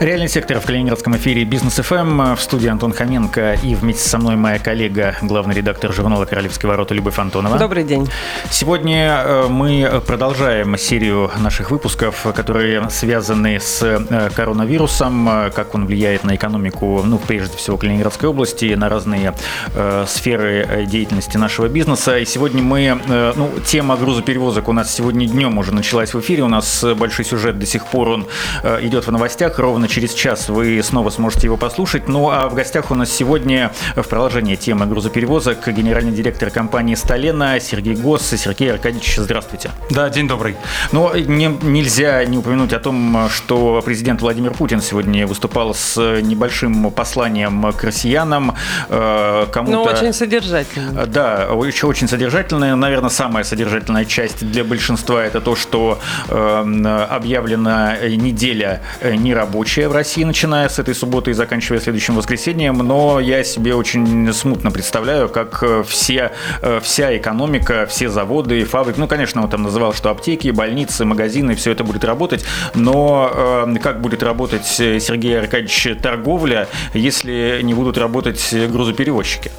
Реальный сектор в Калининградском эфире Бизнес ФМ. В студии Антон Хоменко и вместе со мной моя коллега, главный редактор журнала «Королевские ворота» Любовь Антонова. Добрый день. Сегодня э, мы продолжаем серию наших выпусков, которые связаны с э, коронавирусом, э, как он влияет на экономику, ну, прежде всего, Калининградской области, на разные э, сферы деятельности нашего бизнеса. И сегодня мы, э, ну, тема грузоперевозок у нас сегодня днем уже началась в эфире. У нас большой сюжет до сих пор он э, идет в новостях. Ровно через час вы снова сможете его послушать. Ну а в гостях у нас сегодня в продолжении темы грузоперевозок генеральный директор компании «Сталена» Сергей Гос. Сергей Аркадьевич, здравствуйте. Да, день добрый. Но не, нельзя не упомянуть о том, что президент Владимир Путин сегодня выступал с небольшим посланием к россиянам. Э, кому-то... Ну, очень содержательное. Да, очень, очень содержательное. Наверное, самая содержательная часть для большинства это то, что э, объявлена неделя нерабочая вообще в России, начиная с этой субботы и заканчивая следующим воскресеньем, но я себе очень смутно представляю, как э, все, э, вся экономика, все заводы, фабрики, ну, конечно, он там называл, что аптеки, больницы, магазины, все это будет работать, но э, как будет работать, Сергей Аркадьевич, торговля, если не будут работать грузоперевозчики?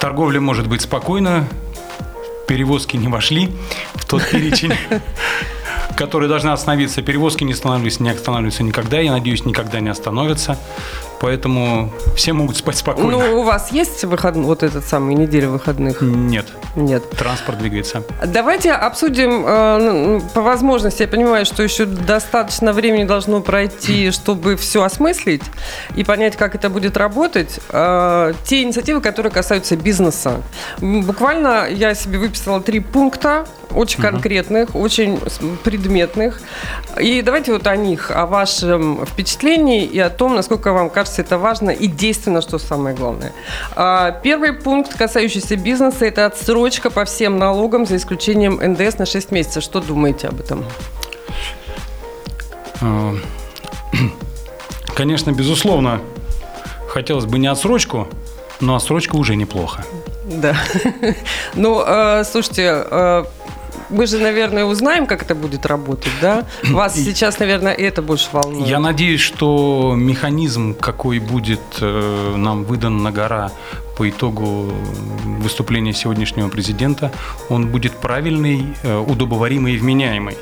Торговля может быть спокойна, перевозки не вошли в тот перечень которые должны остановиться. Перевозки не останавливаются, не останавливаются никогда. Я надеюсь, никогда не остановятся. Поэтому все могут спать спокойно. Ну, у вас есть выход... вот этот самый неделя выходных? Нет. Нет. Транспорт двигается. Давайте обсудим э, ну, по возможности. Я понимаю, что еще достаточно времени должно пройти, чтобы все осмыслить и понять, как это будет работать. Э, те инициативы, которые касаются бизнеса. Буквально я себе выписала три пункта, очень конкретных, очень предметных. И давайте вот о них, о вашем впечатлении и о том, насколько вам кажется это важно и действенно, что самое главное. А, первый пункт, касающийся бизнеса, это отсрочка по всем налогам, за исключением НДС на 6 месяцев. Что думаете об этом? А, конечно, безусловно, хотелось бы не отсрочку, но отсрочка уже неплохо. Да. Ну, э, слушайте, мы же, наверное, узнаем, как это будет работать, да? Вас сейчас, наверное, это больше волнует. Я надеюсь, что механизм, какой будет э, нам выдан на гора по итогу выступления сегодняшнего президента, он будет правильный, э, удобоваримый и вменяемый.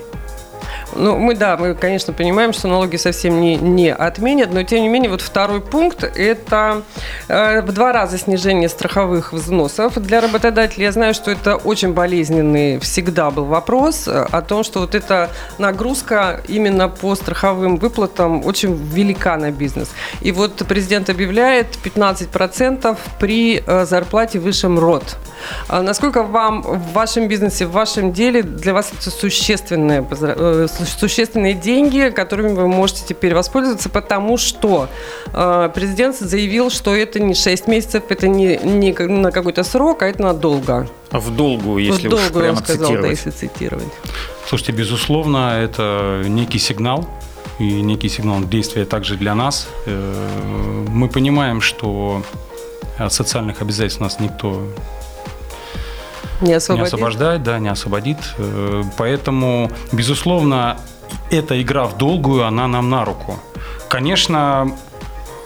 Ну, мы, да, мы, конечно, понимаем, что налоги совсем не, не отменят, но, тем не менее, вот второй пункт – это э, в два раза снижение страховых взносов для работодателей. Я знаю, что это очень болезненный всегда был вопрос э, о том, что вот эта нагрузка именно по страховым выплатам очень велика на бизнес. И вот президент объявляет 15% при э, зарплате выше МРОД. А насколько вам в вашем бизнесе, в вашем деле для вас это существенные, э, существенные деньги, которыми вы можете теперь воспользоваться, потому что э, президент заявил, что это не 6 месяцев, это не, не на какой-то срок, а это надолго. В долгу, если в долгу, уж прямо он сказал, цитировать. Да, если цитировать. Слушайте, безусловно, это некий сигнал, и некий сигнал действия также для нас. Э, мы понимаем, что от социальных обязательств нас никто не, освободит. не освобождает, да, не освободит. Э, поэтому, безусловно, эта игра в долгую, она нам на руку. Конечно,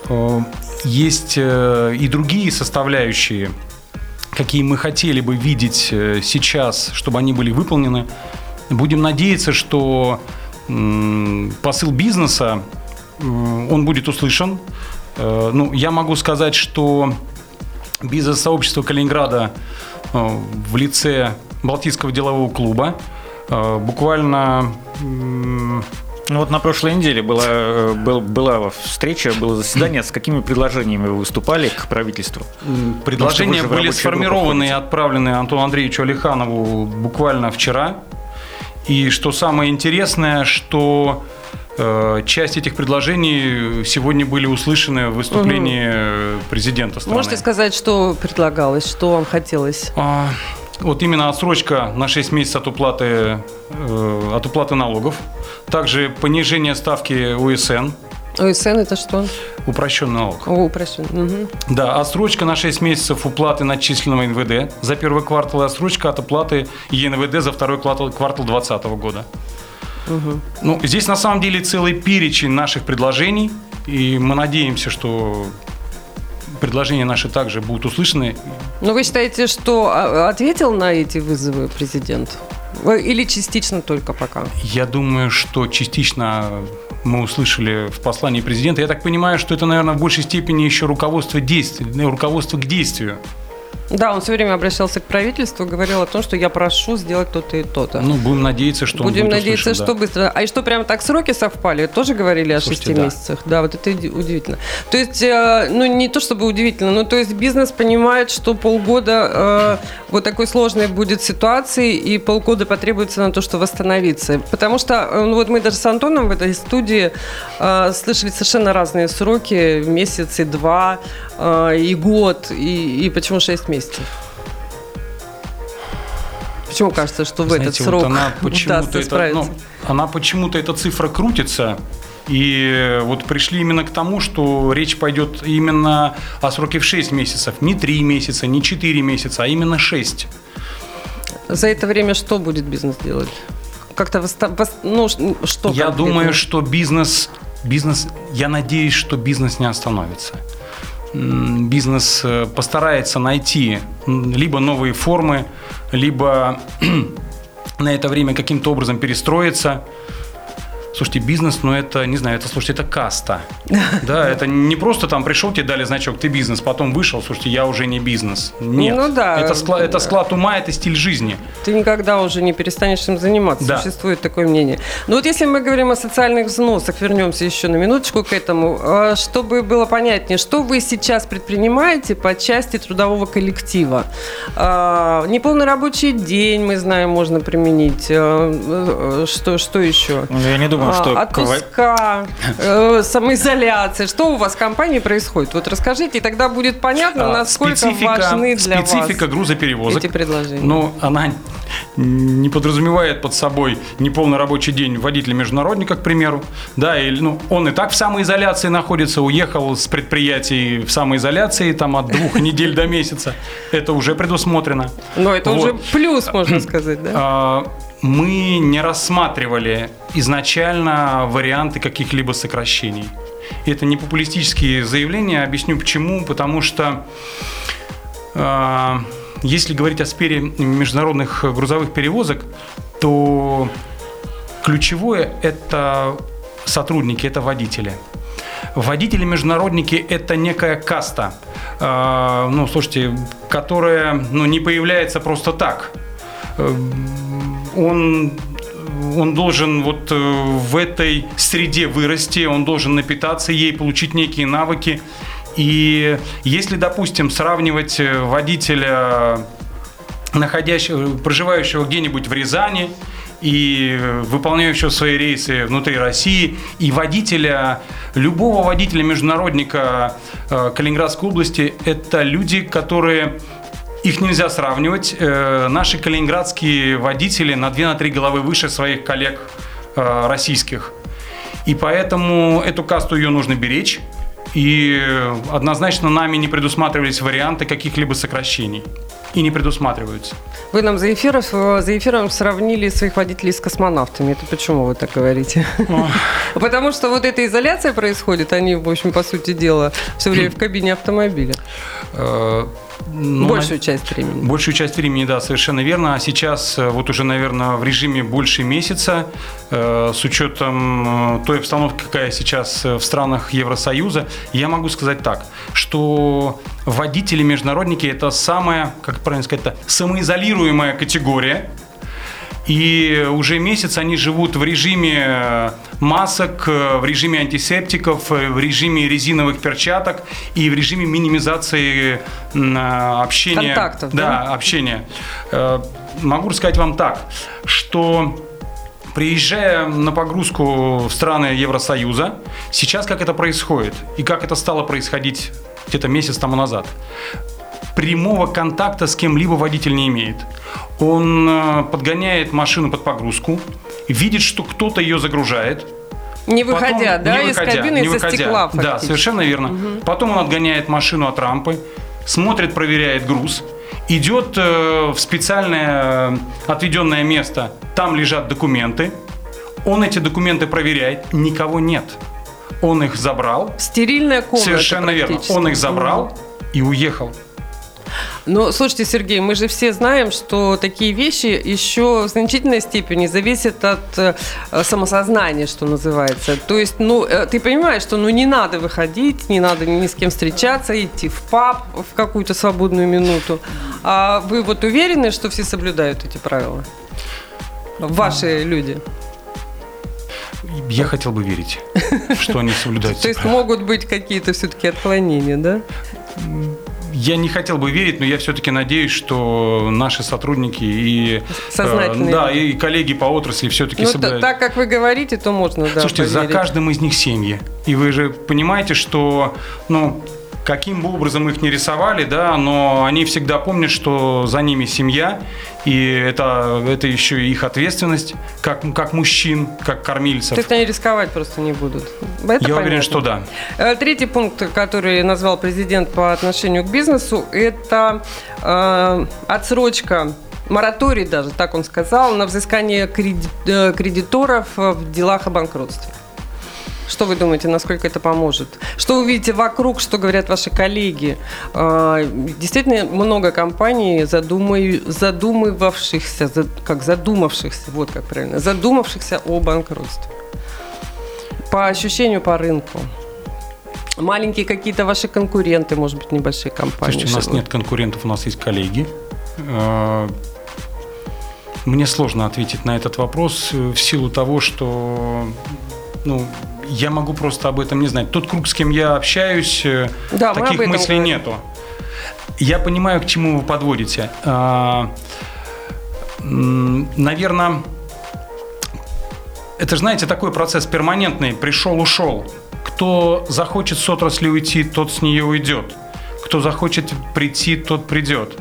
э, есть э, и другие составляющие, какие мы хотели бы видеть сейчас, чтобы они были выполнены. Будем надеяться, что посыл бизнеса, он будет услышан. Ну, я могу сказать, что бизнес-сообщество Калининграда в лице Балтийского делового клуба. Э, буквально ну вот на прошлой неделе была, э, был, была встреча, было заседание. С какими предложениями вы выступали к правительству? Предложения были сформированы и отправлены Антону Андреевичу Алиханову буквально вчера. И что самое интересное, что Э, часть этих предложений сегодня были услышаны в выступлении угу. президента страны. Можете сказать, что предлагалось, что вам хотелось? А, вот именно отсрочка на 6 месяцев от уплаты, э, от уплаты налогов. Также понижение ставки УСН. ОСН это что? Упрощенный налог. О, упрощенный. Угу. Да, отсрочка на 6 месяцев уплаты начисленного НВД за первый квартал и отсрочка от оплаты ЕНВД за второй квартал 2020 года. Угу. Ну, здесь на самом деле целый перечень наших предложений, и мы надеемся, что предложения наши также будут услышаны. Но вы считаете, что а, ответил на эти вызовы президент? Или частично только пока? Я думаю, что частично мы услышали в послании президента. Я так понимаю, что это, наверное, в большей степени еще руководство действий, руководство к действию. Да, он все время обращался к правительству, говорил о том, что я прошу сделать то-то и то-то. Ну, будем надеяться, что Будем будет надеяться, услышан, что да. быстро. А и что прям так сроки совпали? Тоже говорили Слушайте, о шести да. месяцах. Да, вот это уди- удивительно. То есть, э, ну не то чтобы удивительно, но то есть бизнес понимает, что полгода э, вот такой сложной будет ситуации и полгода потребуется на то, что восстановиться. Потому что э, ну, вот мы даже с Антоном в этой студии э, слышали совершенно разные сроки, месяц и два, э, и год, и, и почему шесть месяцев? Почему кажется, что в Знаете, этот вот срок она почему-то это, ну, она почему-то эта цифра крутится. И вот пришли именно к тому, что речь пойдет именно о сроке в 6 месяцев. Не 3 месяца, не 4 месяца, а именно 6. За это время что будет бизнес делать? Как-то ну, что? Я конкретно? думаю, что бизнес, бизнес, я надеюсь, что бизнес не остановится. Бизнес э, постарается найти либо новые формы, либо на это время каким-то образом перестроиться. Слушайте, бизнес, ну это, не знаю, это, слушайте, это каста. Да, это не просто там пришел, тебе дали значок, ты бизнес, потом вышел, слушайте, я уже не бизнес. Нет. Ну да. Это склад, это склад ума, это стиль жизни. Ты никогда уже не перестанешь им заниматься. Да. Существует такое мнение. Но вот если мы говорим о социальных взносах, вернемся еще на минуточку к этому, а, чтобы было понятнее, что вы сейчас предпринимаете по части трудового коллектива? А, Неполный рабочий день, мы знаем, можно применить. А, э, Что, что еще? Ну, Я не думаю, А, что... Отпуска, э, самоизоляция. Что у вас в компании происходит? Вот расскажите, и тогда будет понятно, А, насколько важны для специфика вас грузоперевозок. эти предложения. Ну, она не подразумевает под собой неполный рабочий день водителя-международника, к примеру. Да, или, ну, он и так в самоизоляции находится, уехал с предприятий в самоизоляции там от двух недель до месяца. Это уже предусмотрено. Но это уже плюс, можно сказать, да? Мы не рассматривали изначально варианты каких-либо сокращений. Это не популистические заявления. Объясню почему. Потому что а, если говорить о сфере международных грузовых перевозок, то ключевое – это сотрудники, это водители. Водители-международники – это некая каста, э, ну, слушайте, которая ну, не появляется просто так. Он, он должен вот э, в этой среде вырасти, он должен напитаться ей, получить некие навыки. И если, допустим, сравнивать э, водителя находящего, проживающего где-нибудь в Рязани и выполняющего свои рейсы внутри России, и водителя, любого водителя-международника э, Калининградской области, это люди, которые их нельзя сравнивать. Э, Наши калининградские водители на 2-3 головы выше своих коллег э, российских. И поэтому эту касту ее нужно беречь. И однозначно нами не предусматривались варианты каких-либо сокращений. И не предусматриваются. Вы нам за эфиром, за эфиром сравнили своих водителей с космонавтами. Это почему вы так говорите? Потому что вот эта изоляция происходит, они, в общем, по сути дела, все время в кабине автомобиля. Ну, Большую на- часть времени. Большую часть времени, да, совершенно верно. А сейчас э, вот уже, наверное, в режиме больше месяца, э, с учетом э, той обстановки, какая сейчас э, в странах Евросоюза, я могу сказать так, что водители-международники – это самая, как правильно сказать-то, самоизолируемая категория, и уже месяц они живут в режиме э, масок, э, в режиме антисептиков, э, в режиме резиновых перчаток и в режиме минимизации общения. Контактов, да? да? общения. Могу рассказать вам так, что приезжая на погрузку в страны Евросоюза, сейчас как это происходит и как это стало происходить где-то месяц тому назад прямого контакта с кем-либо водитель не имеет. Он э, подгоняет машину под погрузку, видит, что кто-то ее загружает, Не выходя, Потом- да, не из выходя, кабины, не из-за выходя. стекла Да, фактически. совершенно верно. Потом он отгоняет машину от рампы, смотрит, проверяет груз, идет э, в специальное э, отведенное место, там лежат документы, он эти документы проверяет, никого нет. Он их забрал, Стерильная комната совершенно верно, он их забрал и уехал. Ну, слушайте, Сергей, мы же все знаем, что такие вещи еще в значительной степени зависят от э, самосознания, что называется. То есть, ну, э, ты понимаешь, что ну не надо выходить, не надо ни с кем встречаться, идти в паб в какую-то свободную минуту. А вы вот уверены, что все соблюдают эти правила? Ваши люди. Я хотел бы верить, что они соблюдают. То есть могут быть какие-то все-таки отклонения, да? Я не хотел бы верить, но я все-таки надеюсь, что наши сотрудники и, Сознательные э, да, и коллеги по отрасли все-таки Ну, соблюдают. так как вы говорите, то можно, да, Слушайте, за поверить. каждым из них семьи. И вы же понимаете, что, ну, каким бы образом их не рисовали, да, но они всегда помнят, что за ними семья, и это, это еще и их ответственность, как, как мужчин, как кормильцев. То есть они рисковать просто не будут. Это Я понятно. уверен, что да. Э, Третий пункт, который назвал президент по отношению к бизнесу, это э, отсрочка мораторий даже, так он сказал, на взыскание креди- э, кредиторов в делах о банкротстве. Что вы думаете, насколько это поможет? Что вы видите вокруг, что говорят ваши коллеги? Э, Действительно, много компаний, задумаю- задумывавшихся, за- как задумавшихся, вот как правильно, задумавшихся о банкротстве. По ощущению по рынку. Маленькие какие-то ваши конкуренты, может быть, небольшие компании. Слушайте, у нас нет конкурентов, у нас есть коллеги. Э, Мне сложно ответить на этот вопрос э, в силу того, что ну, я могу просто об этом не знать. Тот круг, с кем я общаюсь, э, Да, таких мыслей говорим. нету. Я понимаю, к чему вы подводите. Наверное, это же, знаете, такой процесс перманентный. Пришел, ушел. Кто захочет с отрасли уйти, тот с нее уйдет. Кто захочет прийти, тот придет.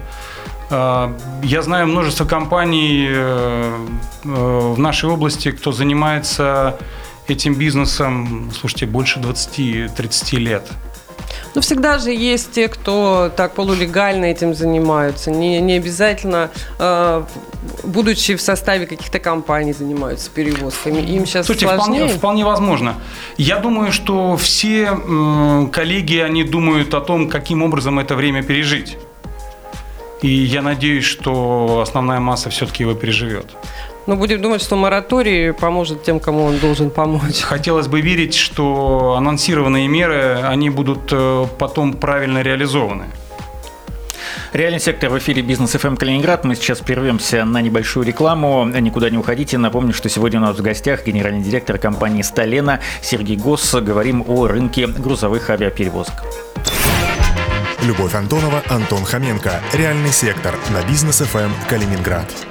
А, Я знаю множество компаний э, э, в нашей области, кто занимается этим бизнесом, слушайте, больше 20-30 лет. Ну, всегда же есть те, кто так полулегально этим занимаются. Не, не обязательно, э, будучи в составе каких-то компаний, занимаются перевозками. Им сейчас Слушайте, сложнее. вполне, вполне возможно. Я думаю, что все м, коллеги, они думают о том, каким образом это время пережить. И я надеюсь, что основная масса все-таки его переживет. Но будем думать, что мораторий поможет тем, кому он должен помочь. Хотелось бы верить, что анонсированные меры, они будут э, потом правильно реализованы. Реальный сектор в эфире Бизнес ФМ Калининград. Мы сейчас прервемся на небольшую рекламу. Никуда не уходите. Напомню, что сегодня у нас в гостях генеральный директор компании «Сталена» Сергей Госс. Говорим о рынке грузовых авиаперевозок. Любовь Антонова, Антон Хоменко. Реальный сектор на бизнес ФМ Калининград.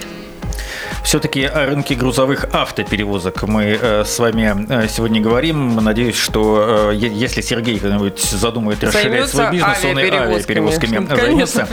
Все-таки о рынке грузовых автоперевозок мы э, с вами э, сегодня говорим. Надеюсь, что э, если Сергей когда-нибудь задумает расширять Займется свой бизнес, он и авиаперевозками. займется.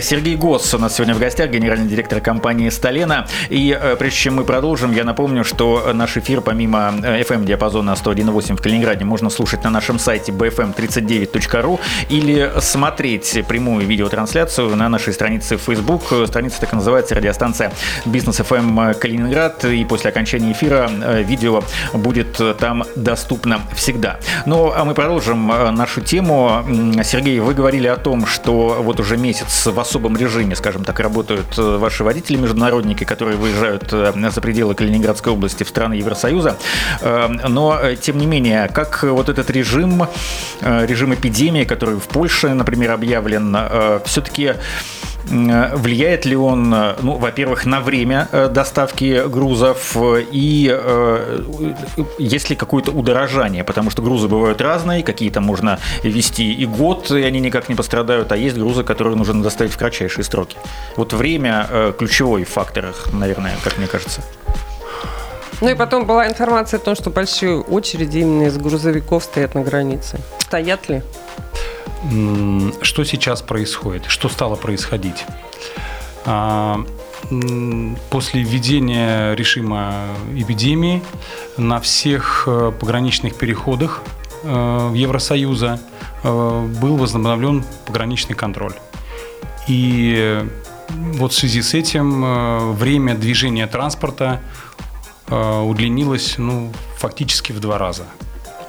Сергей Госс у нас сегодня в гостях, генеральный директор компании «Сталена». И прежде чем мы продолжим, я напомню, что наш эфир помимо FM-диапазона 101.8 в Калининграде можно слушать на нашем сайте bfm39.ru или смотреть прямую видеотрансляцию на нашей странице в Facebook. Страница так и называется «Радиостанция Бизнес ФМ Калининград». И после окончания эфира э, видео будет э, там доступно всегда. Ну, а мы продолжим э, нашу тему. Сергей, вы говорили о том, что вот уже месяц в особом режиме, скажем так, работают э, ваши водители-международники, которые выезжают э, за пределы Калининградской области в страны Евросоюза. Э, Но, э, тем не менее, как вот этот режим, э, режим эпидемии, который в Польше, например, объявлен, все-таки Влияет ли он, э, ну, во-первых, на время э, доставки грузов э, и э, есть ли какое-то удорожание? Потому что грузы бывают разные, какие-то можно вести и год, и они никак не пострадают, а есть грузы, которые нужно доставить в кратчайшие сроки. Вот время э, ключевой фактор, наверное, как мне кажется. Ну и потом была информация о том, что большие очереди именно из грузовиков стоят на границе. Стоят ли? Что сейчас происходит? Что стало происходить? А, после введения режима эпидемии на всех э, пограничных переходах э, Евросоюза э, был возобновлен пограничный контроль. И вот в связи с этим время движения транспорта удлинилось ну, фактически в два раза.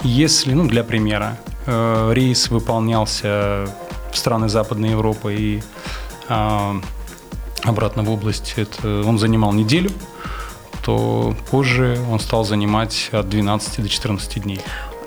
Если, ну, для примера, рейс выполнялся в страны Западной Европы и обратно в область, это он занимал неделю, то позже он стал занимать от 12 до 14 дней.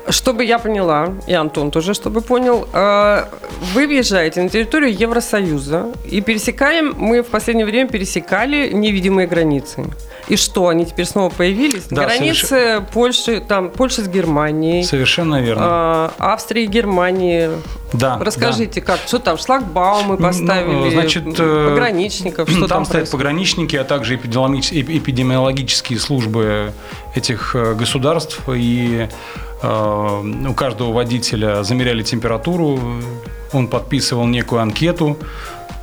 Чтобы я поняла, и Антон тоже, чтобы понял, э, вы въезжаете на территорию Евросоюза и пересекаем, мы в последнее время пересекали невидимые границы. И что, они теперь снова появились? Да, Границы соверш... Польши, там, Польши с Германией. Совершенно верно. Э, Австрии, Германии. Да. Расскажите, да. как, что там, шлагбаумы ну, поставили, ну, значит, э, пограничников, что там Там стоят пограничники, а также эпидемиологические службы этих э, государств и Э, у каждого водителя замеряли температуру, он подписывал некую анкету,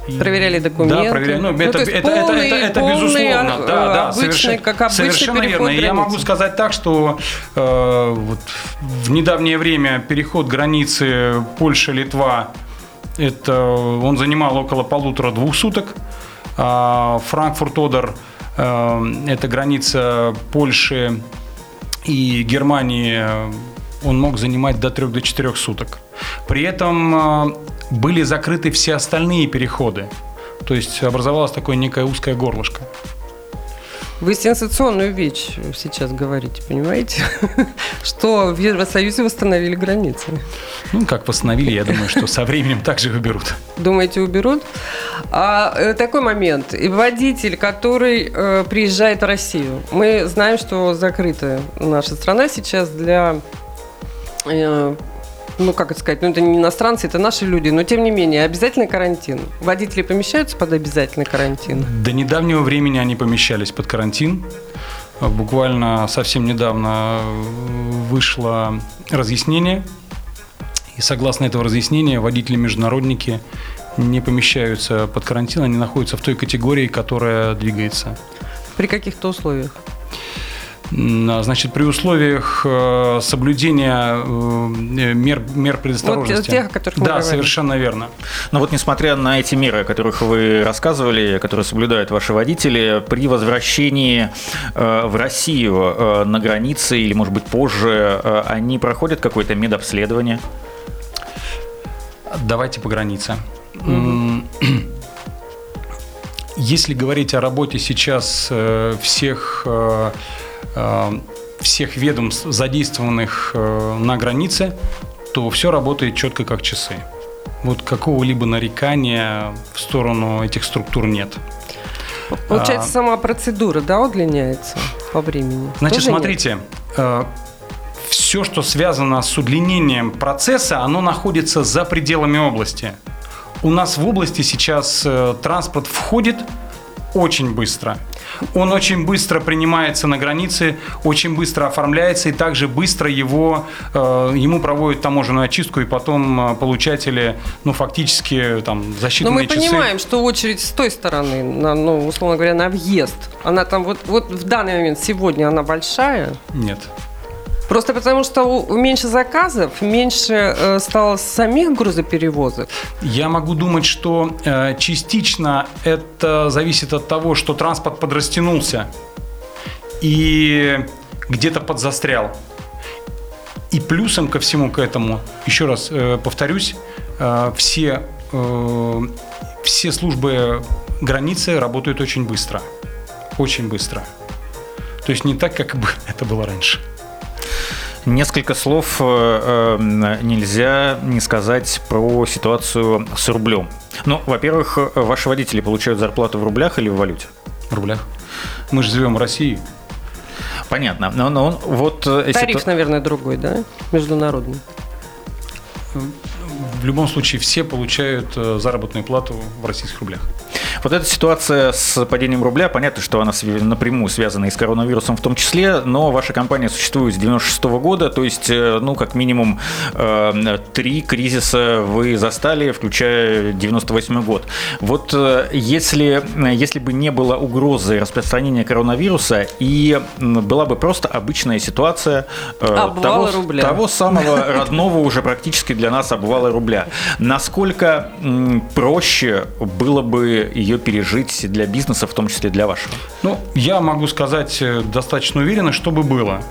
Проверяли документы. Да, проверяли. Ну, ну это, это, полный, это, это, это, полный, безусловно. А, да, да, обычный, совершенно, как обычный совершенно верно. Границы. Я могу сказать так, что э, вот, в недавнее время переход границы Польша-Литва, это он занимал около полутора-двух суток. А Франкфурт-Одер, э, это граница Польши и Германии он мог занимать до 3 до 4 суток. При этом э, были закрыты все остальные переходы. То есть образовалось такое некое узкое горлышко. Вы сенсационную вещь сейчас говорите, понимаете? Что в Евросоюзе восстановили границы. Ну, как восстановили, я думаю, что со временем также уберут. Думаете, уберут? А, э, такой момент. Водитель, который э, приезжает в Россию. Мы знаем, что закрыта наша страна сейчас для ну, как это сказать, ну, это не иностранцы, это наши люди, но, тем не менее, обязательный карантин. Водители помещаются под обязательный карантин? До недавнего времени они помещались под карантин. Буквально совсем недавно вышло разъяснение, и согласно этого разъяснения водители-международники не помещаются под карантин, они находятся в той категории, которая двигается. При каких-то условиях? А, значит, при условиях э, соблюдения э, мер, мер предосторожности. Вот тех, о которых Да, совершенно верно. Но вот несмотря на эти меры, о которых вы рассказывали, которые соблюдают ваши водители, при возвращении э, в Россию на границе или, может быть, позже, они проходят какое-то медобследование? Давайте по границе. Mm-hmm. Если говорить о работе сейчас всех Э, всех ведомств, задействованных э, на границе, то все работает четко как часы. Вот какого-либо нарекания в сторону этих структур нет. Получается, а, сама процедура, да, удлиняется по времени? Значит, Тоже смотрите, нет? Э, все, что связано с удлинением процесса, оно находится за пределами области. У нас в области сейчас транспорт входит очень быстро. Он очень быстро принимается на границе, очень быстро оформляется, и также быстро его, э, ему проводят таможенную очистку, и потом э, получатели, ну, фактически, там, за считанные Но мы часы... понимаем, что очередь с той стороны, на, ну, условно говоря, на въезд, она там вот, вот в данный момент, сегодня она большая? Нет. Просто потому, что меньше заказов, меньше э, стало самих грузоперевозок. Я могу думать, что э, частично это зависит от того, что транспорт подрастянулся и где-то подзастрял. И плюсом ко всему к этому, еще раз э, повторюсь, все, все службы границы работают очень быстро. Очень быстро. То есть не так, как это было раньше. Несколько слов э, э, нельзя не сказать про ситуацию с рублем. Ну, во-первых, ваши водители получают зарплату в рублях или в валюте? В рублях. Мы же живем в России. Понятно. Но, но вот э, Тариф, ситу... наверное, другой, да? Международный. В любом случае все получают заработную плату в российских рублях. Вот эта ситуация с падением рубля, понятно, что она напрямую связана и с коронавирусом в том числе, но ваша компания существует с 96 -го года, то есть, э, ну, как минимум, э, три кризиса вы застали, включая 98 год. Вот э, если, если бы не было угрозы распространения коронавируса и была бы просто обычная ситуация того, рубля. того самого родного уже практически для нас обвала рубля, насколько проще было бы ее пережить для бизнеса, в том числе для вашего? Ну, я могу сказать достаточно уверенно, что бы было.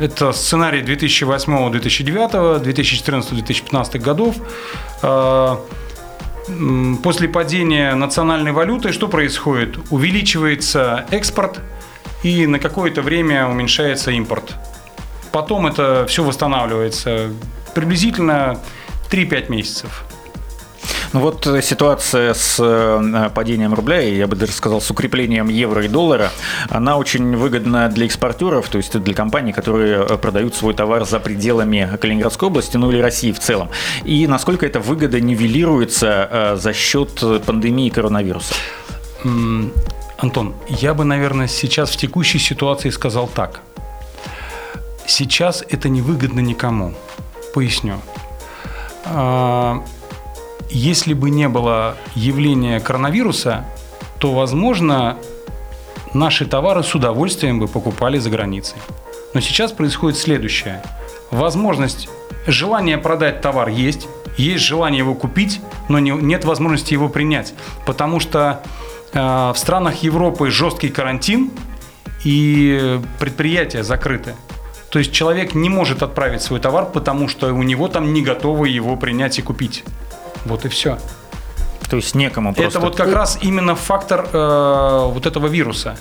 Это сценарий 2008, 2009, 2014, 2015 годов. А, после падения национальной валюты что происходит? Увеличивается экспорт и на какое-то время уменьшается импорт. Потом это все восстанавливается приблизительно 3-5 месяцев. Ну вот э, ситуация с э, падением рубля, и я бы даже сказал, с укреплением евро и доллара, она очень выгодна для экспортеров, то есть для компаний, которые э, продают свой товар за пределами Калининградской области, ну или России в целом. И насколько эта выгода нивелируется за счет пандемии коронавируса? Антон, я бы, наверное, сейчас в текущей ситуации сказал так. Сейчас это невыгодно никому. Поясню. Если бы не было явления коронавируса, то, возможно, наши товары с удовольствием бы покупали за границей. Но сейчас происходит следующее. Возможность, желание продать товар есть, есть желание его купить, но не, нет возможности его принять, потому что э, в странах Европы жесткий карантин и предприятия закрыты. То есть человек не может отправить свой товар, потому что у него там не готовы его принять и купить. Вот и все. То есть некому просто. Это вот как раз именно фактор э, вот этого вируса.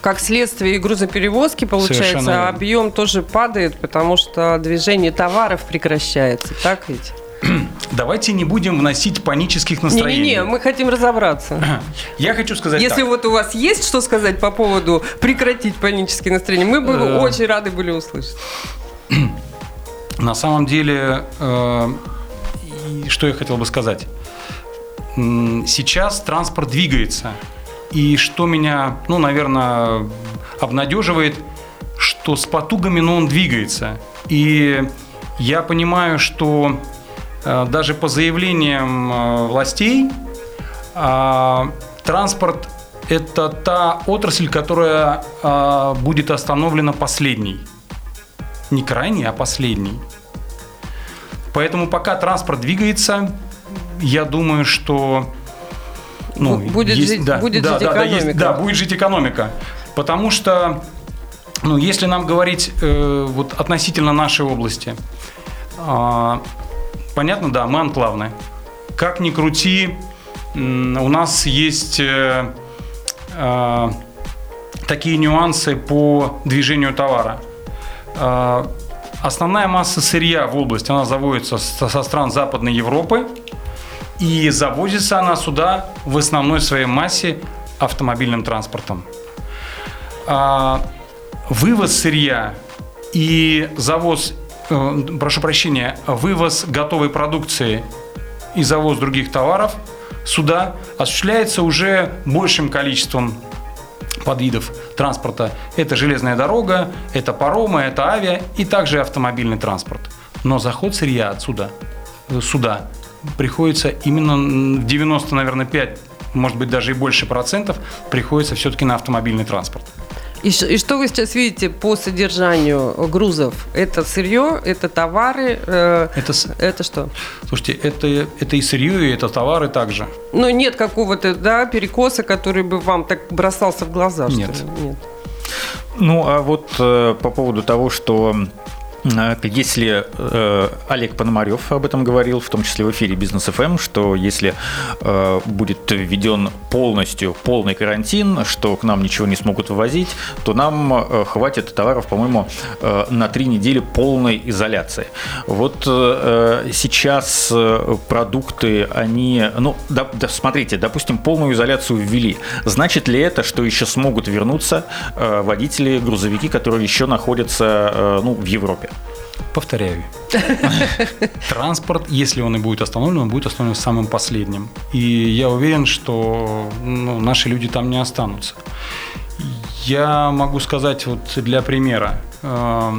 Как следствие грузоперевозки, получается, объем тоже падает, потому что движение товаров прекращается, так ведь? Давайте не будем вносить панических настроений. Не-не-не, мы хотим разобраться. Я хочу сказать Если так. вот у вас есть что сказать по поводу прекратить панические настроения, мы бы э. очень рады были услышать. На самом деле, э, что я хотел бы сказать? Сейчас транспорт двигается. И что меня, ну, наверное, обнадеживает, что с потугами, но он двигается. И я понимаю, что э, даже по заявлениям э, властей э, транспорт – это та отрасль, которая будет остановлена последней. Не крайней, а последней. Поэтому пока транспорт двигается, я думаю, что ну, будет, есть, жить, да, будет да, жить да, экономика. Да, есть, да, будет жить экономика. Потому что, ну, если нам говорить э, вот относительно нашей области, э, понятно, да, мы анклавны. Как ни крути, э, у нас есть э, э, такие нюансы по движению товара. Э, Основная масса сырья в область, она заводится со стран Западной Европы, и завозится она сюда в основной своей массе автомобильным транспортом. А, вывоз сырья и завоз, э, прошу прощения, вывоз готовой продукции и завоз других товаров сюда осуществляется уже большим количеством подвидов транспорта. Это железная дорога, это паромы, это авиа и также автомобильный транспорт. Но заход сырья отсюда, э, сюда, приходится именно в 90, наверное, 5, может быть, даже и больше процентов, приходится все-таки на автомобильный транспорт. И, и что вы сейчас видите по содержанию грузов? Это сырье, это товары, э, это, это что? Слушайте, это, это и сырье, и это товары также. Но нет какого-то да, перекоса, который бы вам так бросался в глаза? Нет. Нет. Ну, а вот э, по поводу того, что если э, Олег Пономарев об этом говорил, в том числе в эфире Бизнес ФМ, что если э, будет введен полностью полный карантин, что к нам ничего не смогут вывозить, то нам э, хватит товаров, по-моему, э, на три недели полной изоляции. Вот э, сейчас э, продукты, они, ну, да, да, смотрите, допустим, полную изоляцию ввели. Значит ли это, что еще смогут вернуться э, водители, грузовики, которые еще находятся э, ну, в Европе? Повторяю. Транспорт, если он и будет остановлен, он будет остановлен самым последним. И я уверен, что ну, наши люди там не останутся. Я могу сказать вот для примера. Э,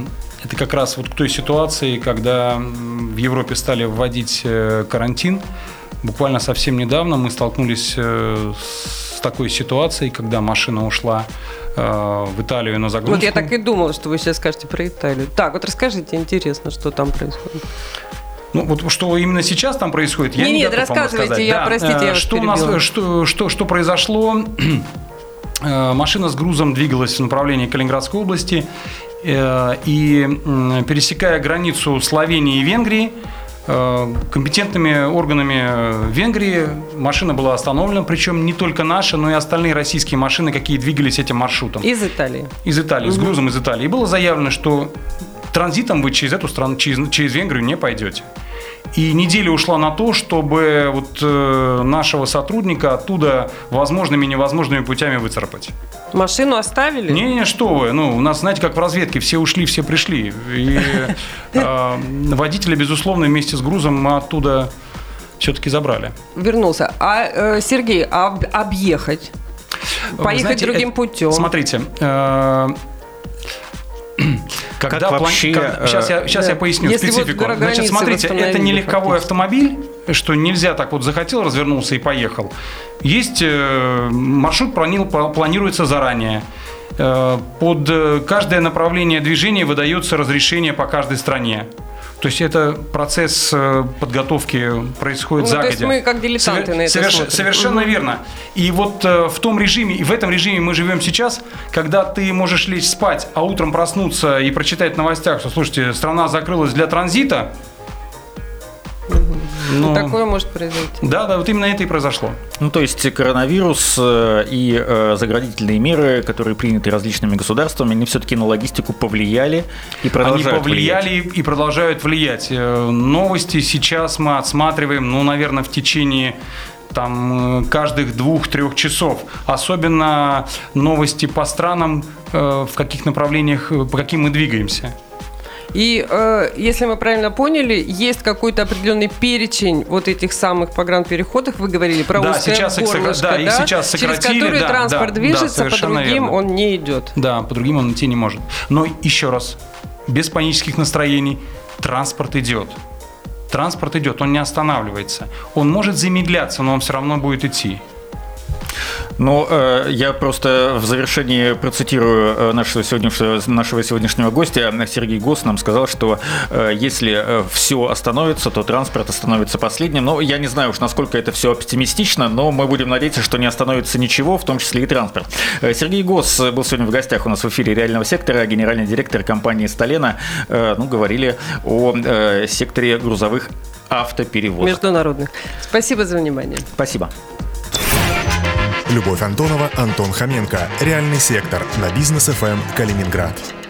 это как раз вот к той ситуации, когда в Европе стали вводить э, карантин. Буквально совсем недавно мы столкнулись э, с такой ситуацией, когда машина ушла в Италию на загрузку. Вот я так и думала, что вы сейчас скажете про Италию. Так, вот расскажите, интересно, что там происходит. Ну, вот что именно сейчас там происходит, я не, не Нет, рассказывайте, я, да. простите, я вас что, у нас, что, что, что произошло? Машина с грузом двигалась в направлении Калининградской области, Э, и пересекая границу Словении и Венгрии, э, компетентными органами Венгрии машина была остановлена, причем не только наша, но и остальные российские машины, какие двигались этим маршрутом. Из Италии. Из Италии, угу. с грузом из Италии. И было заявлено, что транзитом вы через эту страну, через, через Венгрию не пойдете. И неделя ушла на то, чтобы вот э, нашего сотрудника оттуда возможными и невозможными путями выцарапать. Машину оставили? Не, не, что вы. Ну, у нас, знаете, как в разведке, все ушли, все пришли. И э, водителя, безусловно, вместе с грузом мы оттуда все-таки забрали. Вернулся. А, э, Сергей, а объехать? Поехать знаете, другим путем? Смотрите, э, когда как вообще, как... Сейчас, я, сейчас да. я поясню Если специфику. Вот Значит, смотрите, это не легковой автомобиль, что нельзя так вот захотел, развернулся и поехал. Есть э, маршрут планируется заранее. Э, под э, каждое направление движения выдается разрешение по каждой стране. То есть это процесс э, подготовки происходит ну, загодя. То есть мы как дилетанты Совер- на это соверш- Совершенно угу. верно. И вот э, в том режиме, и в этом режиме мы живем сейчас, когда ты можешь лечь спать, а утром проснуться и прочитать в новостях, что, слушайте, страна закрылась для транзита, но... Ну, такое может произойти. Да, да, вот именно это и произошло. Ну, то есть коронавирус э, и э, заградительные меры, которые приняты различными государствами, они все-таки на логистику повлияли и продолжают Они повлияли влиять. и продолжают влиять. Э, новости сейчас мы отсматриваем, ну, наверное, в течение там каждых двух-трех часов. Особенно новости по странам, в каких направлениях, по каким мы двигаемся. И э, если мы правильно поняли, есть какой-то определенный перечень вот этих самых погранпереходов. Вы говорили про да, узкое сейчас горлышко, да, да, их сейчас через который да, транспорт да, движется, да, по другим верно. он не идет. Да, по другим он идти не может. Но еще раз, без панических настроений, транспорт идет. Транспорт идет, он не останавливается. Он может замедляться, но он все равно будет идти. Ну, э, я просто в завершении процитирую э, нашего сегодняшнего, нашего сегодняшнего гостя. Сергей Гос нам сказал, что э, если все остановится, то транспорт остановится последним. Но я не знаю уж, насколько это все оптимистично, но мы будем надеяться, что не остановится ничего, в том числе и транспорт. Сергей Гос был сегодня в гостях у нас в эфире реального сектора, генеральный директор компании «Сталена». Ну, говорили о секторе грузовых автоперевозок. Международных. Спасибо за внимание. Спасибо. Любовь Антонова, Антон Хоменко. Реальный сектор на бизнес ФМ Калининград.